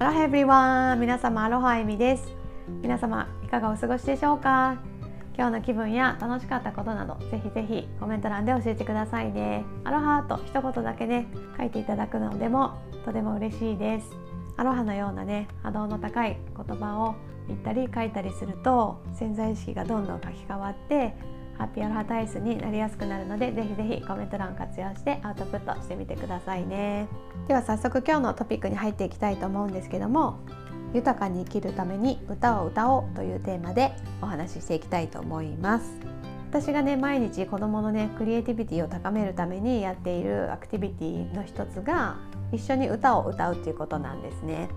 アロハエブリワン皆様アロハエミです。皆様いかがお過ごしでしょうか？今日の気分や楽しかったことなどぜひぜひコメント欄で教えてくださいね。アロハと一言だけね書いていただくのでもとても嬉しいです。アロハのようなね波動の高い言葉を言ったり書いたりすると潜在意識がどんどん書き換わってハッピーアロハ体質になりやすくなるのでぜひぜひコメント欄活用してアウトプットしてみてくださいね。では早速今日のトピックに入っていきたいと思うんですけども豊かに生きるために歌を歌おうというテーマでお話ししていきたいと思います。私がね毎日子どものねクリエイティビティを高めるためにやっているアクティビティの一つが一緒に歌を歌うっていうことなんですね、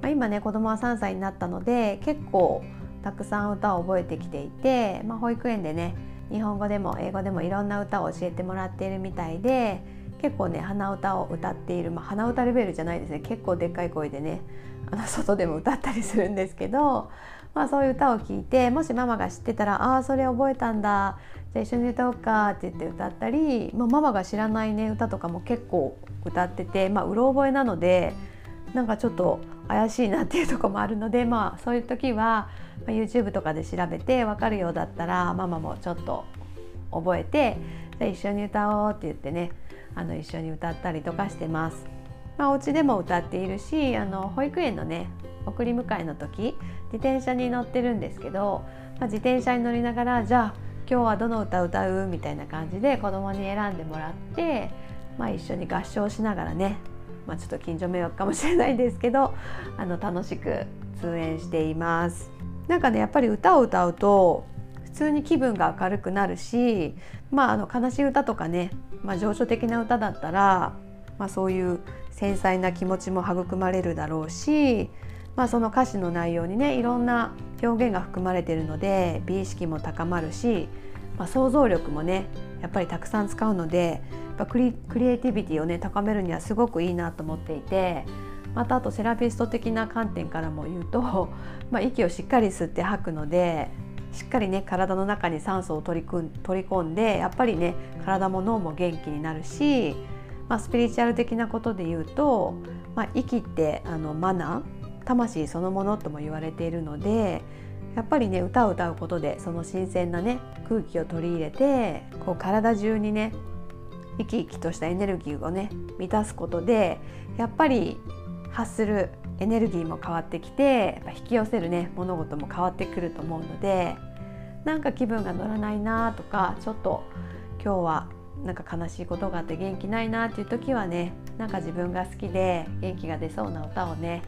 まあ、今ね子供は3歳になったので結構たくさん歌を覚えてきていて、まあ、保育園でね日本語でも英語でもいろんな歌を教えてもらっているみたいで結構ね鼻歌を歌っている、まあ、鼻歌レベルじゃないですね。結構でっかい声でねあの外でも歌ったりするんですけど、まあ、そういう歌を聴いてもしママが知ってたら「ああそれ覚えたんだじゃあ一緒に歌おうか」って言って歌ったり、まあ、ママが知らないね歌とかも結構歌ってて、まあ、うろ覚えなのでなんかちょっと怪しいなっていうとこもあるので、まあ、そういう時は、YouTube とかで調べて分かるようだったらママもちょっと覚えてじゃ一緒に歌おうって言ってねあの一緒に歌ったりとかしてます。まあ、お家でも歌っているしあの保育園のね送り迎えの時自転車に乗ってるんですけど、まあ、自転車に乗りながらじゃあ今日はどの歌歌うみたいな感じで子供に選んでもらって、まあ、一緒に合唱しながらねまあ、ちょっと近所迷惑かもしれないですけどあの楽しく通園しています。なんかねやっぱり歌を歌うと普通に気分が明るくなるし、まあ、あの悲しい歌とかね、まあ、情緒的な歌だったら、まあ、そういう繊細な気持ちも育まれるだろうし、まあ、その歌詞の内容にねいろんな表現が含まれているので美意識も高まるし、まあ、想像力もねやっぱりたくさん使うのでぱクリクリエイティビティをね高めるにはすごくいいなと思っていてまたあとセラピスト的な観点からも言うと、まあ、息をしっかり吸って吐くのでしっかりね体の中に酸素を取り組ん取り込んでやっぱりね体も脳も元気になるし、まあ、スピリチュアル的なことで言うと、まあ、息ってあのマナー魂そのものとも言われているのでやっぱりね歌を歌うことでその新鮮なね空気を取り入れてこう体中にね生き生きとしたエネルギーをね満たすことでやっぱり発するエネルギーも変わってきてやっぱ引き寄せるね物事も変わってくると思うのでなんか気分が乗らないなとかちょっと今日はなんか悲しいことがあって元気ないなっていう時はねなんか自分が好きで元気が出そうな歌をね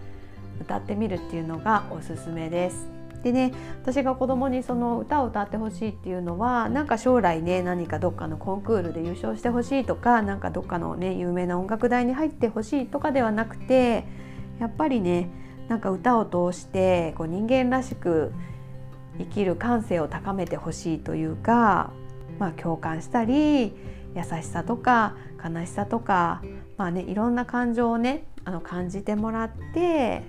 歌ってみるっていうのがおすすめです。でね私が子供にその歌を歌ってほしいっていうのはなんか将来ね何かどっかのコンクールで優勝してほしいとかなんかどっかのね有名な音楽大に入ってほしいとかではなくてやっぱりねなんか歌を通してこう人間らしく生きる感性を高めてほしいというか、まあ、共感したり優しさとか悲しさとか、まあね、いろんな感情をねあの感じてもらって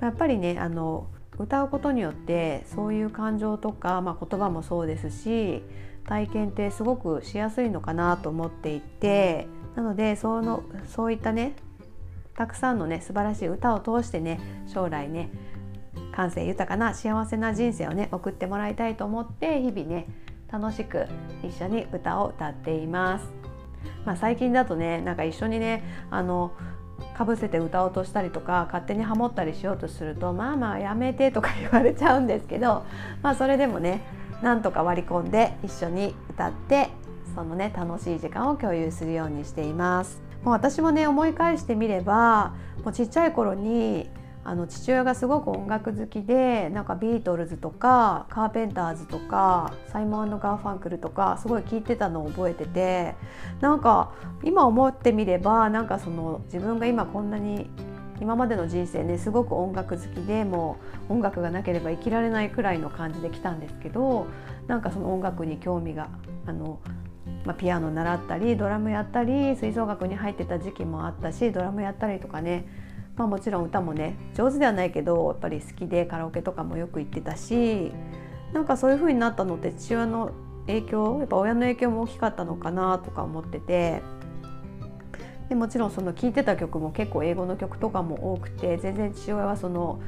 やっぱりねあの歌うことによってそういう感情とか、まあ、言葉もそうですし体験ってすごくしやすいのかなと思っていてなのでそのそういったねたくさんのね素晴らしい歌を通してね将来ね感性豊かな幸せな人生をね送ってもらいたいと思って日々ね楽しく一緒に歌を歌っています。まあ、最近だとねなんか一緒にねあのかぶせて歌おうとしたりとか勝手にハモったりしようとするとまあまあやめてとか言われちゃうんですけどまあそれでもねなんとか割り込んで一緒に歌ってそのね楽しい時間を共有するようにしています。もう私もね思い返してみればもうちっちゃい頃にあの父親がすごく音楽好きでなんかビートルズとかカーペンターズとかサイモンガーファンクルとかすごい聴いてたのを覚えててなんか今思ってみればなんかその自分が今こんなに今までの人生ねすごく音楽好きでもう音楽がなければ生きられないくらいの感じで来たんですけどなんかその音楽に興味があのまあ、ピアノ習ったりドラムやったり吹奏楽に入ってた時期もあったしドラムやったりとかねまあ、もちろん歌もね上手ではないけどやっぱり好きでカラオケとかもよく行ってたしなんかそういう風になったのって父親の影響やっぱ親の影響も大きかったのかなとか思っててでもちろんその聴いてた曲も結構英語の曲とかも多くて全然父親はその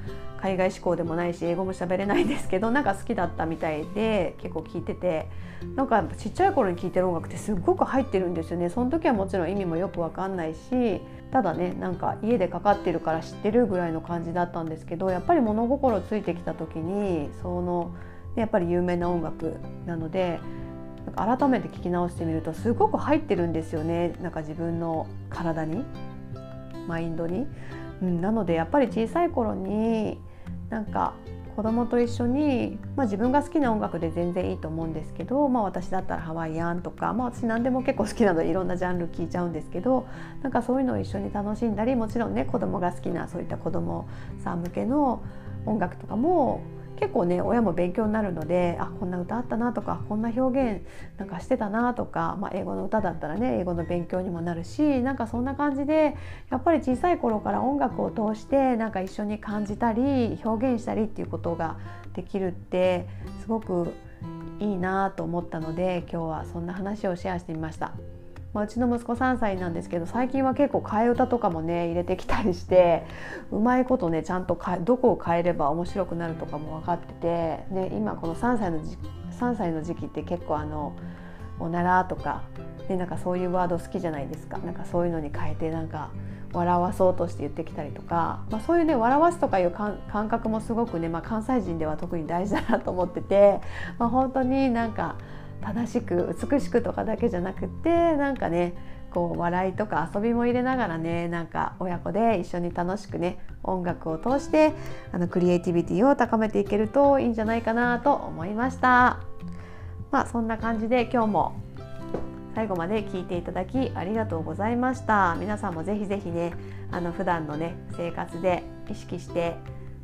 海外志向でもないし英語も喋れないんですけどなんか好きだったみたいで結構聴いててなんかちっちゃい頃に聴いてる音楽ってすっごく入ってるんですよねその時はもちろん意味もよく分かんないしただねなんか家でかかってるから知ってるぐらいの感じだったんですけどやっぱり物心ついてきた時にそのやっぱり有名な音楽なので改めて聞き直してみるとすごく入ってるんですよねなんか自分の体にマインドに。うん、なのでやっぱり小さい頃になんか子供と一緒に、まあ、自分が好きな音楽で全然いいと思うんですけど、まあ、私だったらハワイアンとか、まあ、私何でも結構好きなのでいろんなジャンル聴いちゃうんですけどなんかそういうのを一緒に楽しんだりもちろんね子供が好きなそういった子供さん向けの音楽とかも結構ね親も勉強になるのであこんな歌あったなとかこんな表現なんかしてたなとか、まあ、英語の歌だったらね英語の勉強にもなるしなんかそんな感じでやっぱり小さい頃から音楽を通してなんか一緒に感じたり表現したりっていうことができるってすごくいいなと思ったので今日はそんな話をシェアしてみました。まあ、うちの息子3歳なんですけど最近は結構替え歌とかもね入れてきたりしてうまいことねちゃんとどこを変えれば面白くなるとかも分かってて、ね、今この3歳の3歳の時期って結構あのおならとか、ね、なんかそういうワード好きじゃないですか。なんかそういうのに変えてなんか笑わそうとして言ってきたりとか、まあ、そういうね笑わすとかいう感覚もすごくね、まあ、関西人では特に大事だなと思ってて、まあ、本当になんか正しく美しくとかだけじゃなくってなんかねこう笑いとか遊びも入れながらねなんか親子で一緒に楽しくね音楽を通してあのクリエイティビティを高めていけるといいんじゃないかなと思いました。まあそんな感じで今日も最後まで聞いていただきありがとうございました皆さんもぜひぜひねあの普段のね生活で意識して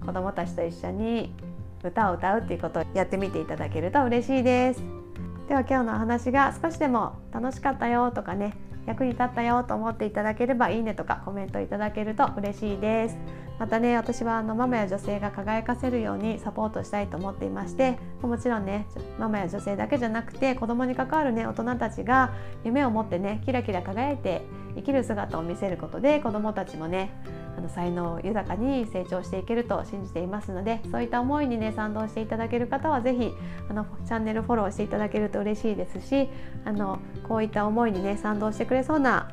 子どもたちと一緒に歌を歌うっていうことをやってみていただけると嬉しいですでは今日のお話が少しでも楽しかったよとかね役に立ったよと思っていただければいいねとかコメントいただけると嬉しいです。またね私はあのママや女性が輝かせるようにサポートしたいと思っていましてもちろんねママや女性だけじゃなくて子供に関わるね大人たちが夢を持ってねキラキラ輝いて生きる姿を見せることで子供たちもねあの才能豊かに成長していけると信じていますのでそういった思いにね賛同していただける方は是非あのチャンネルフォローしていただけると嬉しいですしあのこういった思いにね賛同してくれそうな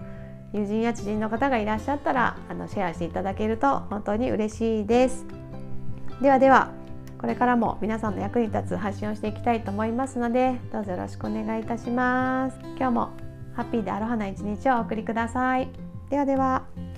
友人や知人の方がいらっしゃったらあのシェアしていただけると本当に嬉しいです。ではではこれからも皆さんの役に立つ発信をしていきたいと思いますのでどうぞよろしくお願いいたします。今日もハッピーでアロハな一日をお送りください。ではでは。